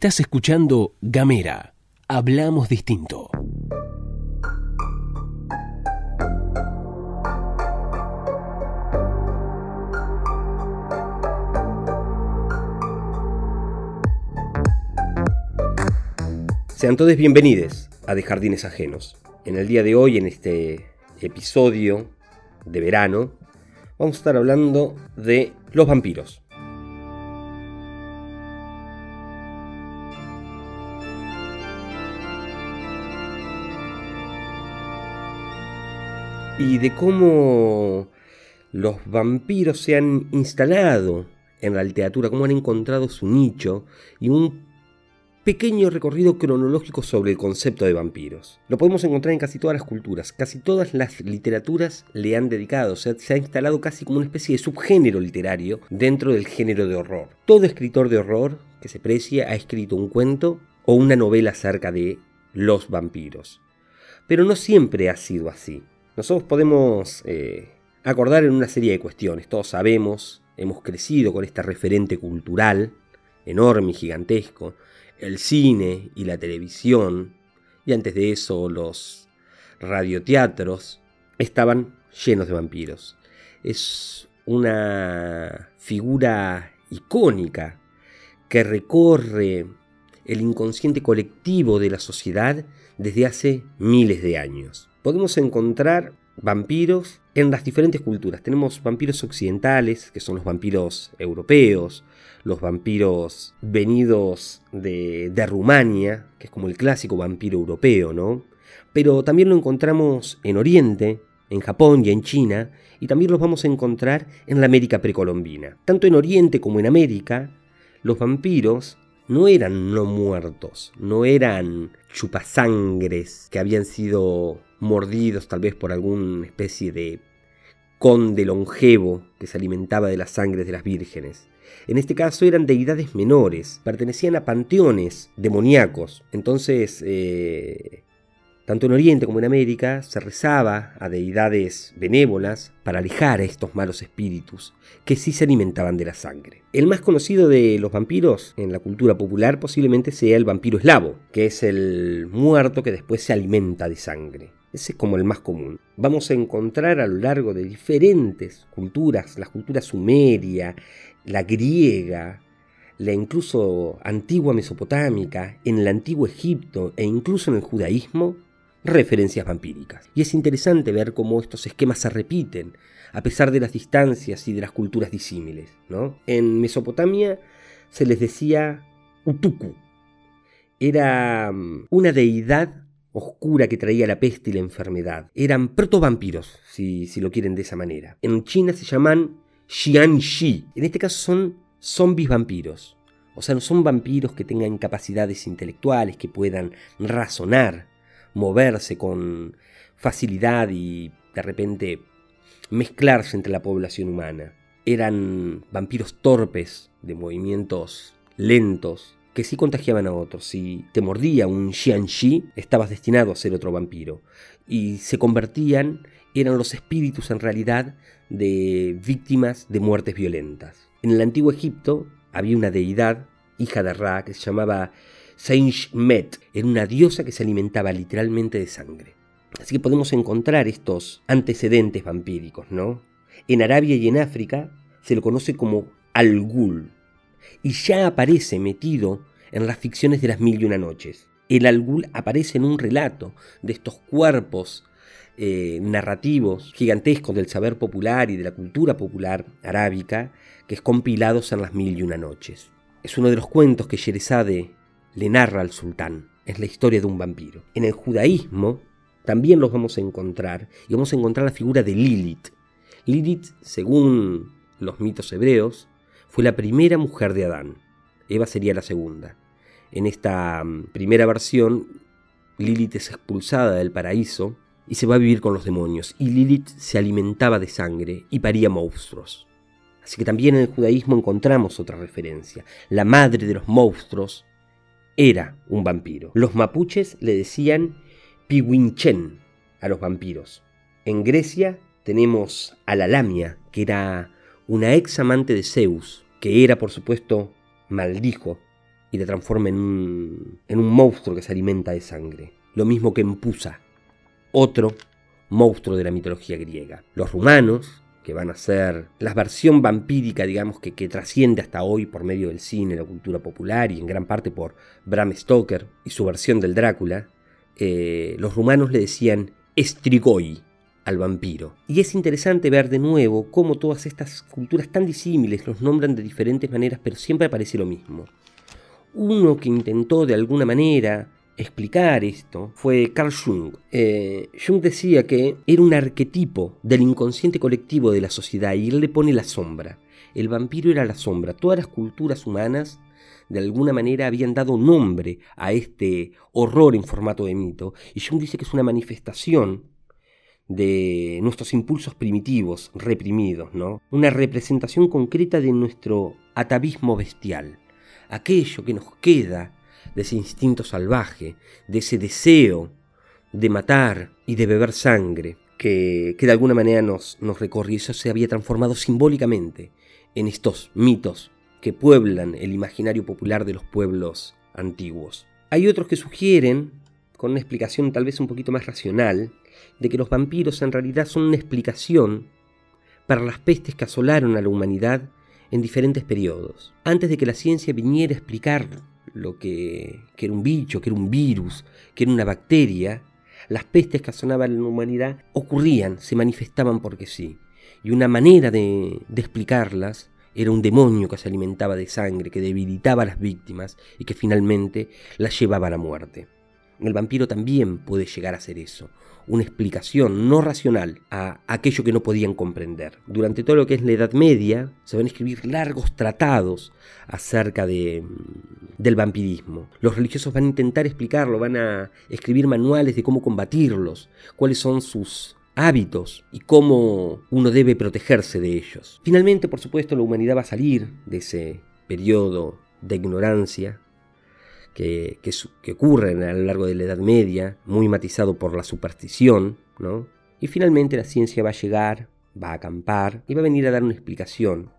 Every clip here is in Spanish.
Estás escuchando Gamera. Hablamos distinto. Sean todos bienvenidos a De Jardines Ajenos. En el día de hoy, en este episodio de verano, vamos a estar hablando de los vampiros. Y de cómo los vampiros se han instalado en la literatura, cómo han encontrado su nicho y un pequeño recorrido cronológico sobre el concepto de vampiros. Lo podemos encontrar en casi todas las culturas, casi todas las literaturas le han dedicado, o sea, se ha instalado casi como una especie de subgénero literario dentro del género de horror. Todo escritor de horror que se precie ha escrito un cuento o una novela acerca de los vampiros. Pero no siempre ha sido así. Nosotros podemos eh, acordar en una serie de cuestiones, todos sabemos, hemos crecido con este referente cultural enorme y gigantesco, el cine y la televisión, y antes de eso los radioteatros, estaban llenos de vampiros. Es una figura icónica que recorre el inconsciente colectivo de la sociedad desde hace miles de años. Podemos encontrar vampiros en las diferentes culturas. Tenemos vampiros occidentales, que son los vampiros europeos, los vampiros venidos de, Rumania, que es como el clásico vampiro europeo, ¿no? Pero también lo encontramos en Oriente, en Japón y en China, y también los vamos a encontrar en la América precolombina. Tanto en Oriente como en América, los vampiros no eran no muertos, no eran chupasangres que habían sido mordidos tal vez por alguna especie de conde longevo que se alimentaba de las sangres de las vírgenes. En este caso eran deidades menores, pertenecían a panteones demoníacos. Entonces, eh, tanto en Oriente como en América se rezaba a deidades benévolas para alejar a estos malos espíritus que sí se alimentaban de la sangre. El más conocido de los vampiros en la cultura popular posiblemente sea el vampiro eslavo, que es el muerto que después se alimenta de sangre. Ese es como el más común. Vamos a encontrar a lo largo de diferentes culturas, la cultura sumeria, la griega, la incluso antigua mesopotámica, en el antiguo Egipto e incluso en el judaísmo, referencias vampíricas. Y es interesante ver cómo estos esquemas se repiten, a pesar de las distancias y de las culturas disímiles. ¿no? En Mesopotamia se les decía Utuku. Era mm, una deidad oscura que traía la peste y la enfermedad. Eran protovampiros, si, si lo quieren de esa manera. En China se llaman Xianxi. En este caso son zombies vampiros. O sea, no son vampiros que tengan capacidades intelectuales, que puedan razonar, moverse con facilidad y de repente mezclarse entre la población humana. Eran vampiros torpes, de movimientos lentos, que sí contagiaban a otros. Si te mordía un Xianxi, estabas destinado a ser otro vampiro. Y se convertían, eran los espíritus en realidad de víctimas de muertes violentas. En el antiguo Egipto había una deidad, hija de Ra, que se llamaba Met. Era una diosa que se alimentaba literalmente de sangre. Así que podemos encontrar estos antecedentes vampíricos, ¿no? En Arabia y en África se lo conoce como Al-Ghul, y ya aparece metido en las ficciones de las mil y una noches. El Algul aparece en un relato de estos cuerpos eh, narrativos gigantescos del saber popular y de la cultura popular arábica que es compilados en las mil y una noches. Es uno de los cuentos que Sherezade le narra al sultán. Es la historia de un vampiro. En el judaísmo también los vamos a encontrar y vamos a encontrar la figura de Lilith. Lilith, según los mitos hebreos, fue la primera mujer de Adán. Eva sería la segunda. En esta mm, primera versión, Lilith es expulsada del paraíso y se va a vivir con los demonios. Y Lilith se alimentaba de sangre y paría monstruos. Así que también en el judaísmo encontramos otra referencia. La madre de los monstruos era un vampiro. Los mapuches le decían piwinchen a los vampiros. En Grecia tenemos a la Lamia, que era una ex amante de Zeus, que era por supuesto maldijo y la transforma en un, en un monstruo que se alimenta de sangre. Lo mismo que Empusa, otro monstruo de la mitología griega. Los rumanos, que van a ser la versión vampírica, digamos, que, que, trasciende hasta hoy por medio del cine, la cultura popular y en gran parte por Bram Stoker y su versión del Drácula, eh, los rumanos le decían estrigoi al vampiro. Y es interesante ver de nuevo cómo todas estas culturas tan disímiles los nombran de diferentes maneras, pero siempre aparece lo mismo. Uno que intentó de alguna manera explicar esto fue Carl Jung. Eh, Jung decía que era un arquetipo del inconsciente colectivo de la sociedad y él le pone la sombra. El vampiro era la sombra. Todas las culturas humanas de alguna manera habían dado nombre a este horror en formato de mito. Y Jung dice que es una manifestación de nuestros impulsos primitivos, reprimidos, ¿no? Una representación concreta de nuestro atavismo bestial aquello que nos queda de ese instinto salvaje, de ese deseo de matar y de beber sangre, que, de alguna manera nos, nos recorrió. Eso se había transformado simbólicamente en estos mitos que pueblan el imaginario popular de los pueblos antiguos. Hay otros que sugieren, con una explicación tal vez un poquito más racional, de que los vampiros en realidad son una explicación para las pestes que asolaron a la humanidad en diferentes periodos. Antes de que la ciencia viniera a explicar lo que, era un bicho, que era un virus, que era una bacteria, las pestes que asolaban la humanidad ocurrían, se manifestaban porque sí. Y una manera de, de explicarlas era un demonio que se alimentaba de sangre, que debilitaba a las víctimas y que finalmente las llevaba a la muerte. El vampiro también puede llegar a ser eso, una explicación no racional a aquello que no podían comprender. Durante todo lo que es la Edad Media se van a escribir largos tratados acerca de, del vampirismo. Los religiosos van a intentar explicarlo, van a escribir manuales de cómo combatirlos, cuáles son sus hábitos y cómo uno debe protegerse de ellos. Finalmente, por supuesto, la humanidad va a salir de ese periodo de ignorancia que, ocurren a lo largo de la Edad Media, muy matizado por la superstición, ¿no? Y finalmente la ciencia va a llegar, va a acampar y va a venir a dar una explicación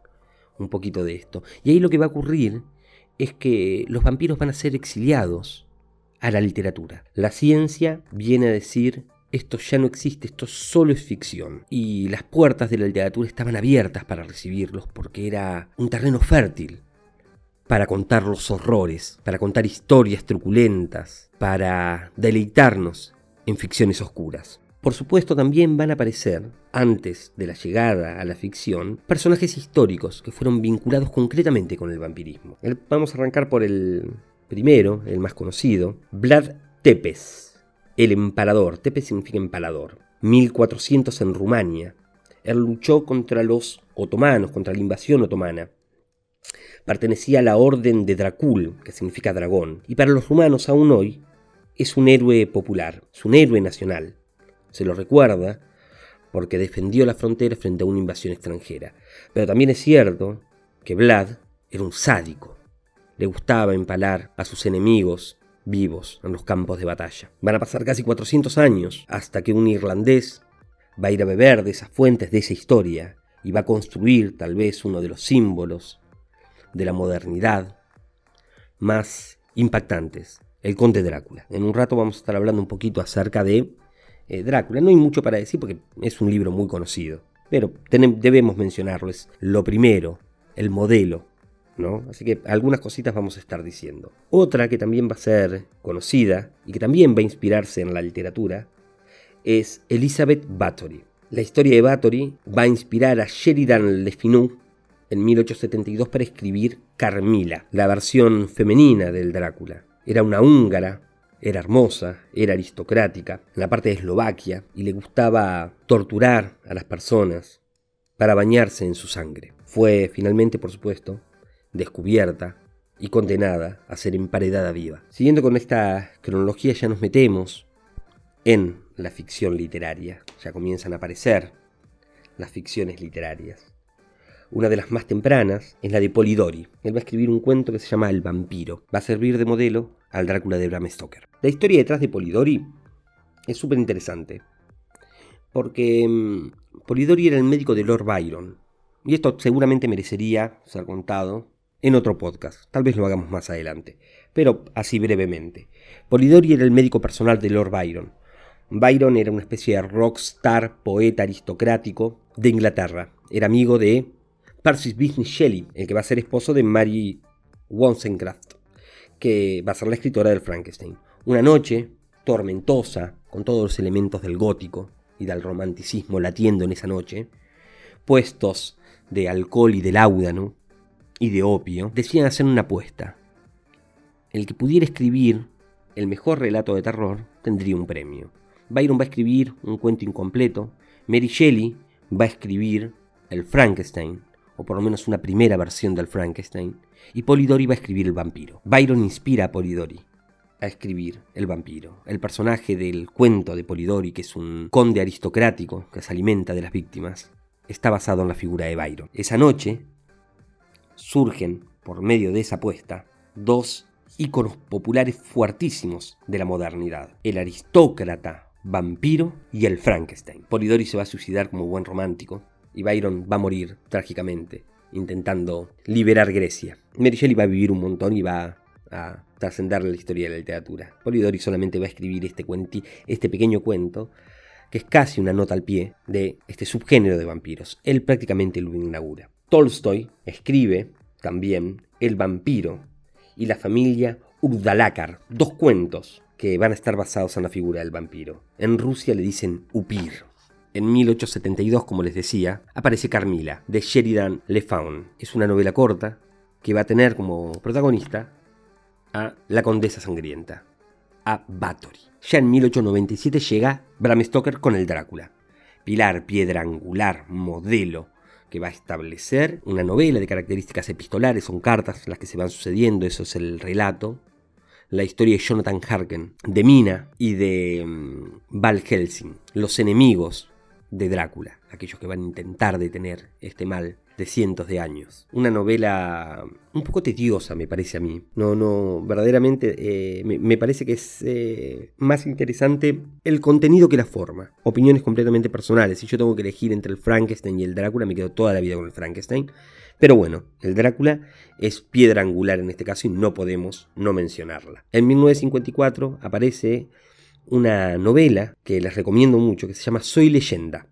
un poquito de esto. Y ahí lo que va a ocurrir es que los vampiros van a ser exiliados a la literatura. La ciencia viene a decir esto ya no existe, esto solo es ficción. Y las puertas de la literatura estaban abiertas para recibirlos porque era un terreno fértil para contar los horrores, para contar historias truculentas, para deleitarnos en ficciones oscuras. Por supuesto también van a aparecer, antes de la llegada a la ficción, personajes históricos que fueron vinculados concretamente con el vampirismo. Vamos a arrancar por el primero, el más conocido, Vlad Tepes, el empalador. Tepes significa empalador. 1400 en Rumania. Él luchó contra los otomanos, contra la invasión otomana pertenecía a la orden de Dracul, que significa dragón, y para los rumanos aún hoy es un héroe popular, es un héroe nacional. Se lo recuerda porque defendió la frontera frente a una invasión extranjera. Pero también es cierto que Vlad era un sádico. Le gustaba empalar a sus enemigos vivos en los campos de batalla. Van a pasar casi 400 años hasta que un irlandés va a ir a beber de esas fuentes de esa historia y va a construir tal vez uno de los símbolos de la modernidad más impactantes, el conde Drácula. En un rato vamos a estar hablando un poquito acerca de eh, Drácula. No hay mucho para decir porque es un libro muy conocido, pero debemos mencionarlo, es lo primero, el modelo. ¿no? Así que algunas cositas vamos a estar diciendo. Otra que también va a ser conocida y que también va a inspirarse en la literatura es Elizabeth Bathory. La historia de Bathory va a inspirar a Sheridan Le en 1872 para escribir Carmila, la versión femenina del Drácula. Era una húngara, era hermosa, era aristocrática, en la parte de Eslovaquia, y le gustaba torturar a las personas para bañarse en su sangre. Fue finalmente, por supuesto, descubierta y condenada a ser emparedada viva. Siguiendo con esta cronología ya nos metemos en la ficción literaria, ya comienzan a aparecer las ficciones literarias. Una de las más tempranas es la de Polidori. Él va a escribir un cuento que se llama El vampiro. Va a servir de modelo al Drácula de Bram Stoker. La historia detrás de Polidori es súper interesante. Porque mm, Polidori era el médico de Lord Byron. Y esto seguramente merecería ser contado en otro podcast, tal vez lo hagamos más adelante, pero así brevemente. Polidori era el médico personal de Lord Byron. Byron era una especie de rockstar, poeta aristocrático de Inglaterra. Era amigo de Percy Business Shelley, el que va a ser esposo de Mary Wollstonecraft, que va a ser la escritora del Frankenstein. Una noche tormentosa, con todos los elementos del gótico y del romanticismo latiendo en esa noche, puestos de alcohol y de láudano y de opio, decían hacer una apuesta. El que pudiera escribir el mejor relato de terror tendría un premio. Byron va a escribir un cuento incompleto, Mary Shelley va a escribir el Frankenstein, o por lo menos una primera versión del Frankenstein, y Polidori va a escribir el vampiro. Byron inspira a Polidori a escribir el vampiro. El personaje del cuento de Polidori, que es un conde aristocrático que se alimenta de las víctimas, está basado en la figura de Byron. Esa noche surgen, por medio de esa apuesta, dos íconos populares fuertísimos de la modernidad. El aristócrata vampiro y el Frankenstein. Polidori se va a suicidar como buen romántico y Byron va a morir trágicamente intentando liberar Grecia. Mary Shelley va a vivir un montón y va a trascender la historia de la literatura. Polidori solamente va a escribir este, cuenti, este pequeño cuento que es casi una nota al pie de este subgénero de vampiros. Él prácticamente lo inaugura. Tolstoy escribe también El vampiro y la familia Urdalakar, dos cuentos que van a estar basados en la figura del vampiro. En Rusia le dicen Upir. En 1872, como les decía, aparece Carmila, de Sheridan Le Faun. Es una novela corta que va a tener como protagonista a la condesa sangrienta, a Bathory. Ya en 1897 llega Bram Stoker con el Drácula, pilar, piedra angular, modelo, que va a establecer una novela de características epistolares, son cartas las que se van sucediendo, eso es el relato. La historia de Jonathan Harken, de Mina y de mm, Val Helsing, los enemigos de Drácula, aquellos que van a intentar detener este mal de cientos de años. Una novela un poco tediosa, me parece a mí. No, no, verdaderamente eh, me, parece que es eh, más interesante el contenido que la forma. Opiniones completamente personales. Si yo tengo que elegir entre el Frankenstein y el Drácula, me quedo toda la vida con el Frankenstein. Pero bueno, el Drácula es piedra angular en este caso y no podemos no mencionarla. En 1954 aparece una novela que les recomiendo mucho que se llama Soy leyenda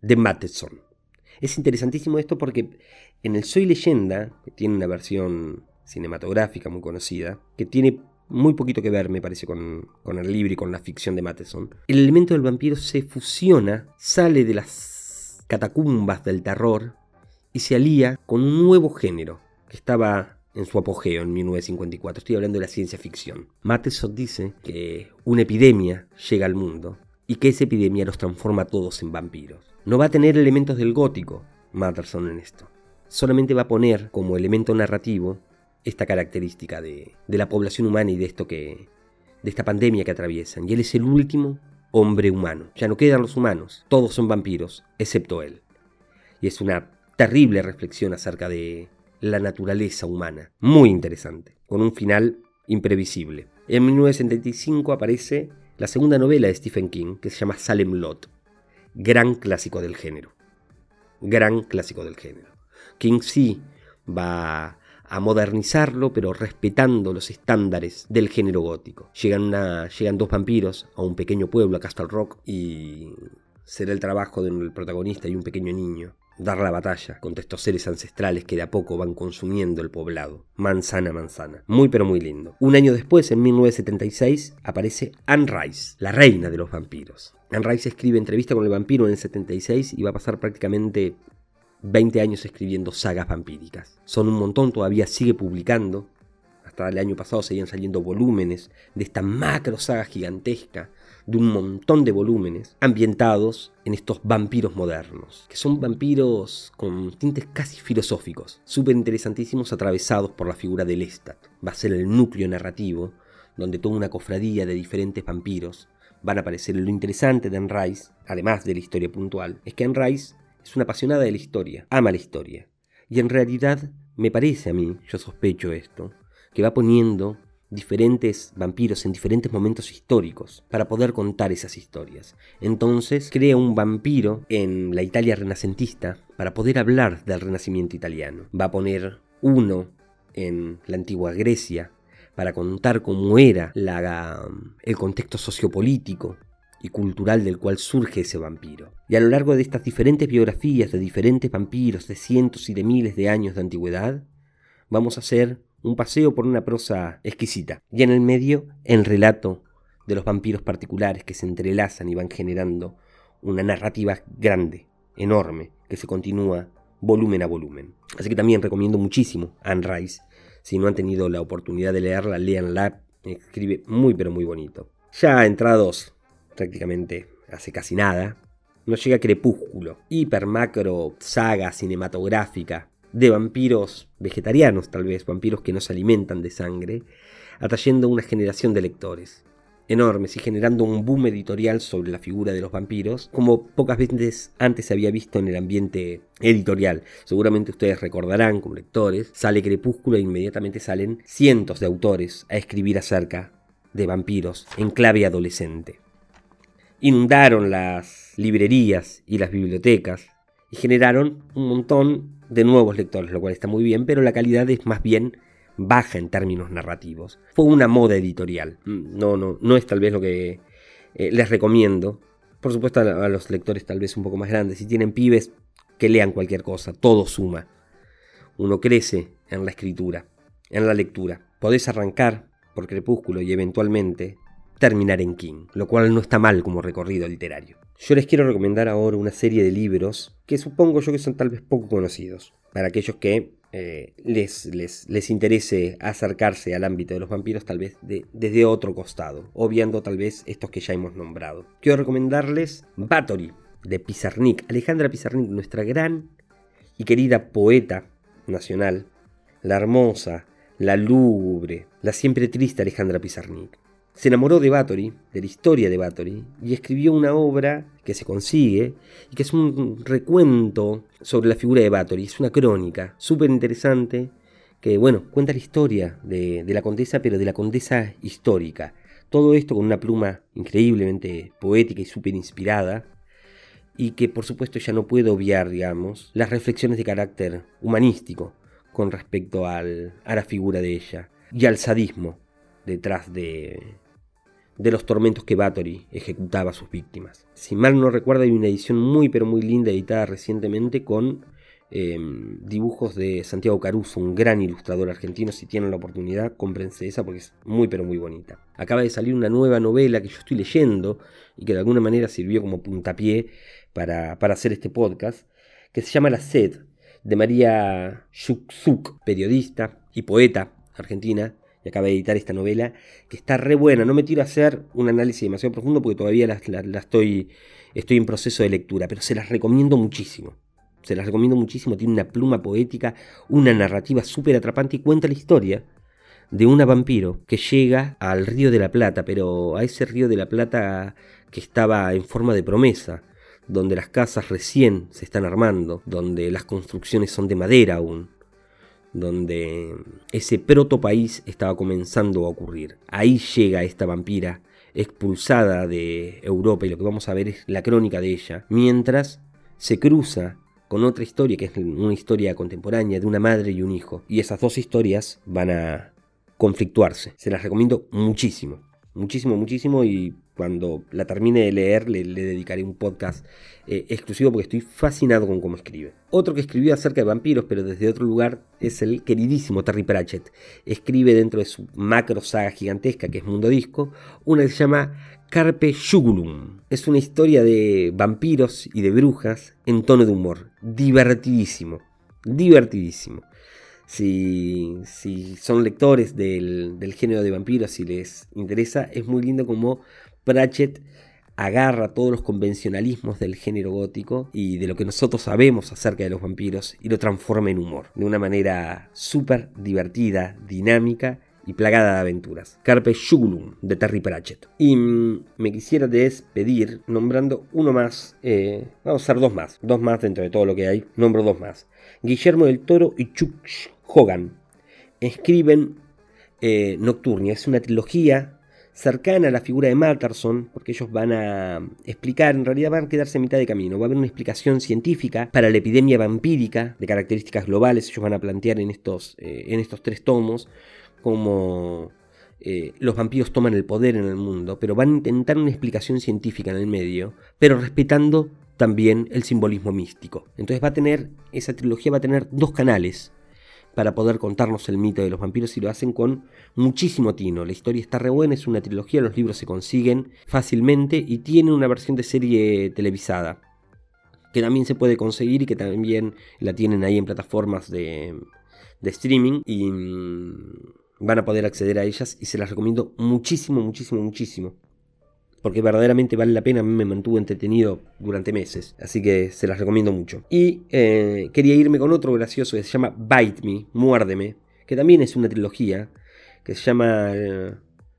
de Matheson. Es interesantísimo esto porque en el Soy leyenda, que tiene una versión cinematográfica muy conocida, que tiene muy poquito que ver, me parece, con, con, el libro y con la ficción de Matheson. El elemento del vampiro se fusiona, sale de las catacumbas del terror y se alía con un nuevo género que estaba en su apogeo en 1954. Estoy hablando de la ciencia ficción. Matheson dice que una epidemia llega al mundo y que esa epidemia los transforma a todos en vampiros. No va a tener elementos del gótico, Matterson en esto. Solamente va a poner como elemento narrativo esta característica de, de la población humana y de esto que. de esta pandemia que atraviesan. Y él es el último hombre humano. Ya no quedan los humanos, todos son vampiros, excepto él. Y es una terrible reflexión acerca de la naturaleza humana. Muy interesante, con un final imprevisible. En 1975 aparece la segunda novela de Stephen King, que se llama Salem Lot gran clásico del género. Gran clásico del género. King sí va a modernizarlo, pero respetando los estándares del género gótico. Llegan, llegan dos vampiros a un pequeño pueblo, a Castle Rock, y será el trabajo del protagonista y un pequeño niño dar la batalla contra estos seres ancestrales que de a poco van consumiendo el poblado, manzana manzana. Muy pero muy lindo. Un año después, en 1976, aparece Anne Rice, la reina de los vampiros. Anne Rice escribe entrevista con el vampiro en el 76 y va a pasar prácticamente 20 años escribiendo sagas vampíricas. Son un montón, todavía sigue publicando. Hasta el año pasado seguían saliendo volúmenes de esta macro saga gigantesca de un montón de volúmenes ambientados en estos vampiros modernos, que son vampiros con tintes casi filosóficos, súper interesantísimos atravesados por la figura de Lestat. Va a ser el núcleo narrativo donde toda una cofradía de diferentes vampiros van a aparecer. Lo interesante de Anne Rice, además de la historia puntual, es que Anne es una apasionada de la historia, ama la historia. Y en realidad, me parece a mí, yo sospecho esto, que va poniendo diferentes vampiros en diferentes momentos históricos para poder contar esas historias. Entonces crea un vampiro en la Italia renacentista para poder hablar del renacimiento italiano. Va a poner uno en la antigua Grecia para contar cómo era el contexto sociopolítico y cultural del cual surge ese vampiro. Y a lo largo de estas diferentes biografías de diferentes vampiros de cientos y de miles de años de antigüedad, vamos a hacer un paseo por una prosa exquisita. Y en el medio, el relato de los vampiros particulares que se entrelazan y van generando una narrativa grande, enorme, que se continúa volumen a volumen. Así que también recomiendo muchísimo Anne Rice. Si no han tenido la oportunidad de leerla, leanla. Escribe muy pero muy bonito. Ya entrados prácticamente hace casi nada, nos llega Crepúsculo, hiper macro saga cinematográfica de vampiros vegetarianos tal vez, vampiros que no se alimentan de sangre, atrayendo una generación de lectores enormes y generando un boom editorial sobre la figura de los vampiros, como pocas veces antes se había visto en el ambiente editorial. Seguramente ustedes recordarán como lectores, sale Crepúsculo e inmediatamente salen cientos de autores a escribir acerca de vampiros en clave adolescente. Inundaron las librerías y las bibliotecas y generaron un montón de nuevos lectores, lo cual está muy bien, pero la calidad es más bien baja en términos narrativos. Fue una moda editorial. No, no, no es tal vez lo que eh, les recomiendo. Por supuesto a, los lectores tal vez un poco más grandes. Si tienen pibes, que lean cualquier cosa. Todo suma. Uno crece en la escritura, en la lectura. Podés arrancar por Crepúsculo y eventualmente terminar en King, lo cual no está mal como recorrido literario. Yo les quiero recomendar ahora una serie de libros que supongo yo que son tal vez poco conocidos, para aquellos que eh, les, les, interese acercarse al ámbito de los vampiros tal vez desde otro costado, obviando tal vez estos que ya hemos nombrado. Quiero recomendarles Bathory de Pizarnik, Alejandra Pizarnik, nuestra gran y querida poeta nacional, la hermosa, la lúgubre, la siempre triste Alejandra Pizarnik se enamoró de Bathory, de la historia de Bathory, y escribió una obra que se consigue y que es un recuento sobre la figura de Bathory. Es una crónica súper interesante que, bueno, cuenta la historia de, la condesa, pero de la condesa histórica. Todo esto con una pluma increíblemente poética y súper inspirada, y que por supuesto ya no puedo obviar, digamos, las reflexiones de carácter humanístico con respecto al, a la figura de ella y al sadismo detrás de, de los tormentos que Bathory ejecutaba a sus víctimas. Si mal no recuerdo, hay una edición muy pero muy linda editada recientemente con em, dibujos de Santiago Caruso, un gran ilustrador argentino. Si tienen la oportunidad, cómprense esa porque es muy pero muy bonita. Acaba de salir una nueva novela que yo estoy leyendo y que de alguna manera sirvió como puntapié para, para hacer este podcast, que se llama La Sed, de María Shuksuk, periodista y poeta argentina, y acaba de editar esta novela, que está re buena. No me tiro a hacer un análisis demasiado profundo porque todavía la, estoy, estoy en proceso de lectura, pero se las recomiendo muchísimo. Se las recomiendo muchísimo, tiene una pluma poética, una narrativa súper atrapante y cuenta la historia de una vampiro que llega al río de la Plata, pero a ese río de la Plata que estaba en forma de promesa, donde las casas recién se están armando, donde las construcciones son de madera aún, donde ese proto país estaba comenzando a ocurrir. Ahí llega esta vampira expulsada de Europa y lo que vamos a ver es la crónica de ella, mientras se cruza con otra historia que es una historia contemporánea de una madre y un hijo. Y esas dos historias van a conflictuarse. Se las recomiendo muchísimo, muchísimo, muchísimo y cuando la termine de leer le, dedicaré un podcast eh, exclusivo porque estoy fascinado con cómo escribe. Otro que escribió acerca de vampiros, pero desde otro lugar, es el queridísimo Terry Pratchett. Escribe dentro de su macro saga gigantesca que es Mundo Disco, una que se llama Carpe Jugulum. Es una historia de vampiros y de brujas en tono de humor. Divertidísimo. Divertidísimo. Si, si, son lectores del, del, género de vampiros, si les interesa, es muy lindo como Pratchett agarra todos los convencionalismos del género gótico y de lo que nosotros sabemos acerca de los vampiros y lo transforma en humor, de una manera súper divertida, dinámica y plagada de aventuras. Carpe Jugulum de Terry Pratchett. Y mm, me quisiera despedir nombrando uno más, eh, vamos a hacer dos más, dos más dentro de todo lo que hay, nombro dos más. Guillermo del Toro y Chuck Hogan escriben eh, Nocturnia, es una trilogía cercana a la figura de Matterson, porque ellos van a explicar, en realidad van a quedarse a mitad de camino, va a haber una explicación científica para la epidemia vampírica de características globales, ellos van a plantear en estos, eh, en estos tres tomos cómo eh, los vampiros toman el poder en el mundo, pero van a intentar una explicación científica en el medio, pero respetando también el simbolismo místico. Entonces va a tener, esa trilogía va a tener dos canales para poder contarnos el mito de los vampiros y lo hacen con muchísimo tino. La historia está re buena, es una trilogía, los libros se consiguen fácilmente y tiene una versión de serie televisada que también se puede conseguir y que también la tienen ahí en plataformas de, de streaming y mm, van a poder acceder a ellas y se las recomiendo muchísimo, muchísimo, muchísimo porque verdaderamente vale la pena, me mantuvo entretenido durante meses, así que se las recomiendo mucho. Y eh, quería irme con otro gracioso que se llama Bite Me, Muérdeme, que también es una trilogía, que se llama... Eh,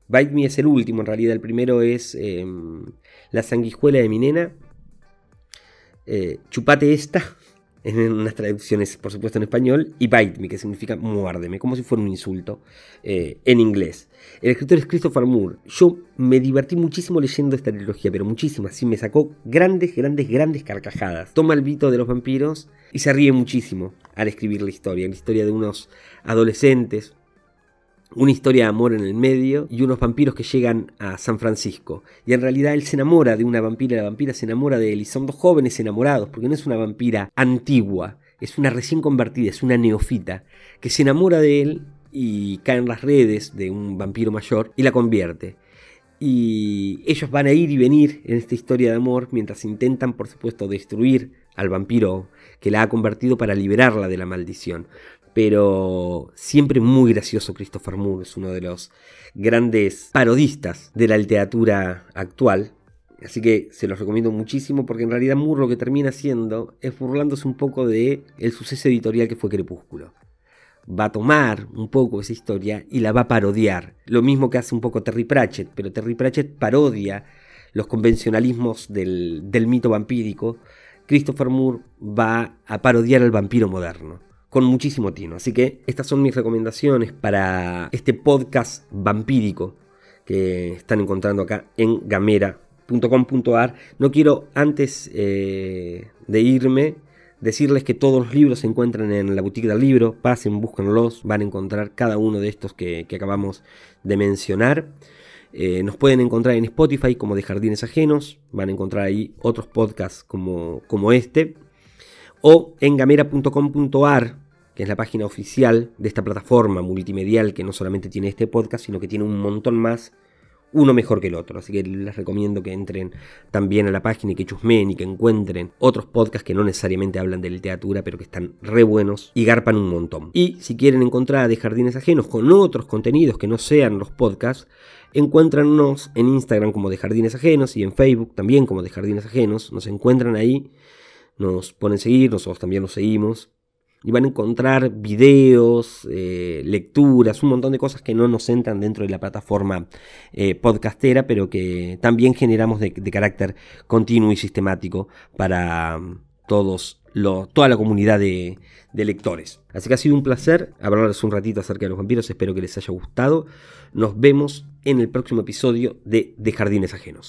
Bite Me es el último, en realidad el primero es em, La sanguijuela de mi nena, eh, Chupate esta, en unas traducciones, por supuesto, en español, y bite me, que significa muérdeme, como si fuera un insulto eh, en inglés. El escritor es Christopher Moore. Yo me divertí muchísimo leyendo esta trilogía, pero muchísimas. Sí, me sacó grandes, grandes, grandes carcajadas. Toma el vito de los vampiros y se ríe muchísimo al escribir la historia. La historia de unos adolescentes una historia de amor en el medio y unos vampiros que llegan a San Francisco. Y en realidad él se enamora de una vampira, la vampira se enamora de él y son dos jóvenes enamorados, porque no es una vampira antigua, es una recién convertida, es una neofita, que se enamora de él y cae en las redes de un vampiro mayor y la convierte. Y ellos van a ir y venir en esta historia de amor mientras intentan, por supuesto, destruir al vampiro que la ha convertido para liberarla de la maldición pero siempre muy gracioso Christopher Moore, es uno de los grandes parodistas de la literatura actual. Así que se los recomiendo muchísimo porque en realidad Moore lo que termina haciendo es burlándose un poco de el suceso editorial que fue Crepúsculo. Va a tomar un poco esa historia y la va a parodiar. Lo mismo que hace un poco Terry Pratchett, pero Terry Pratchett parodia los convencionalismos del, del mito vampírico. Christopher Moore va a parodiar al vampiro moderno con muchísimo tino. Así que estas son mis recomendaciones para este podcast vampírico que están encontrando acá en gamera.com.ar. No quiero antes eh, de irme decirles que todos los libros se encuentran en la boutique del libro. Pasen, búsquenlos, van a encontrar cada uno de estos que, acabamos de mencionar. Eh, nos pueden encontrar en Spotify como de Jardines Ajenos. Van a encontrar ahí otros podcasts como, como este. O en gamera.com.ar que es la página oficial de esta plataforma multimedial que no solamente tiene este podcast, sino que tiene un montón más, uno mejor que el otro. Así que les recomiendo que entren también a la página y que chusmeen y que encuentren otros podcasts que no necesariamente hablan de literatura, pero que están re buenos y garpan un montón. Y si quieren encontrar de Jardines Ajenos con otros contenidos que no sean los podcasts, encuéntranos en Instagram como de Jardines Ajenos y en Facebook también como de Jardines Ajenos. Nos encuentran ahí, nos ponen seguir, nosotros también nos seguimos y van a encontrar videos, eh, lecturas, un montón de cosas que no nos entran dentro de la plataforma eh, podcastera, pero que también generamos de, carácter continuo y sistemático para mm, todos toda la comunidad de, de, lectores. Así que ha sido un placer hablarles un ratito acerca de los vampiros, espero que les haya gustado. Nos vemos en el próximo episodio de De Jardines Ajenos.